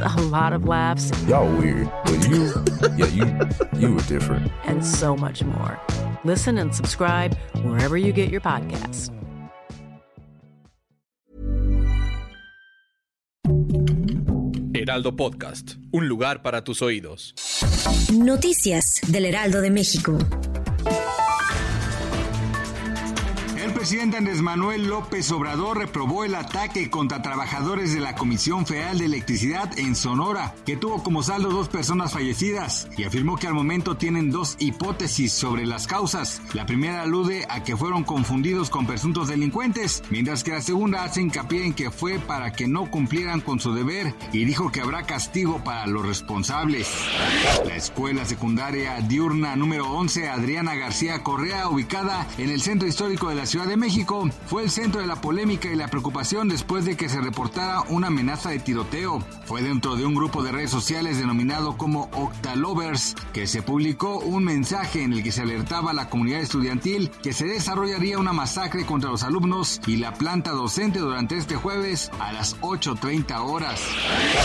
a lot of laughs. Y'all weird, but you, yeah, you, you were different. And so much more. Listen and subscribe wherever you get your podcasts. Heraldo Podcast, un lugar para tus oídos. Noticias del Heraldo de México. Presidente Andrés Manuel López Obrador reprobó el ataque contra trabajadores de la Comisión Federal de Electricidad en Sonora, que tuvo como saldo dos personas fallecidas, y afirmó que al momento tienen dos hipótesis sobre las causas. La primera alude a que fueron confundidos con presuntos delincuentes, mientras que la segunda hace hincapié en que fue para que no cumplieran con su deber y dijo que habrá castigo para los responsables. La escuela secundaria diurna número 11 Adriana García Correa, ubicada en el centro histórico de la ciudad de México fue el centro de la polémica y la preocupación después de que se reportara una amenaza de tiroteo. Fue dentro de un grupo de redes sociales denominado como Octalovers que se publicó un mensaje en el que se alertaba a la comunidad estudiantil que se desarrollaría una masacre contra los alumnos y la planta docente durante este jueves a las 8.30 horas.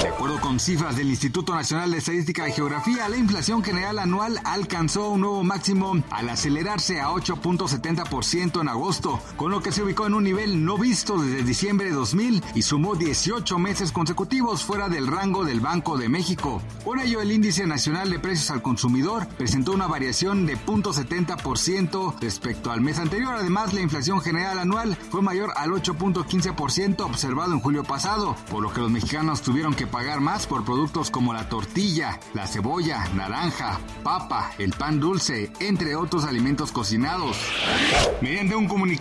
De acuerdo con cifras del Instituto Nacional de Estadística y Geografía, la inflación general anual alcanzó un nuevo máximo al acelerarse a 8.70% en agosto, con lo que se ubicó en un nivel no visto desde diciembre de 2000 y sumó 18 meses consecutivos fuera del rango del Banco de México. Por ello, el índice nacional de precios al consumidor presentó una variación de 0.70% respecto al mes anterior. Además, la inflación general anual fue mayor al 8.15% observado en julio pasado, por lo que los mexicanos tuvieron que pagar más por productos como la tortilla, la cebolla, naranja, papa, el pan dulce, entre otros alimentos cocinados. Mediante un comunicado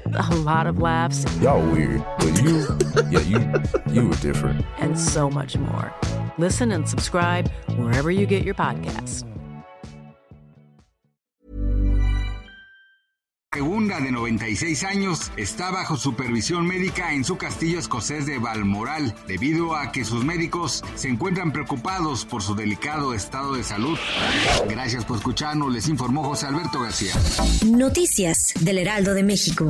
a lot of laughs. Y'all weird, but you, yeah, you, you were different. And so much more. Listen and subscribe wherever you get your podcasts. De 96 años está bajo supervisión médica en su castillo escocés de Balmoral debido a que sus médicos se encuentran preocupados por su delicado estado de salud. Gracias por escucharnos, les informó José Alberto García. Noticias del Heraldo de México.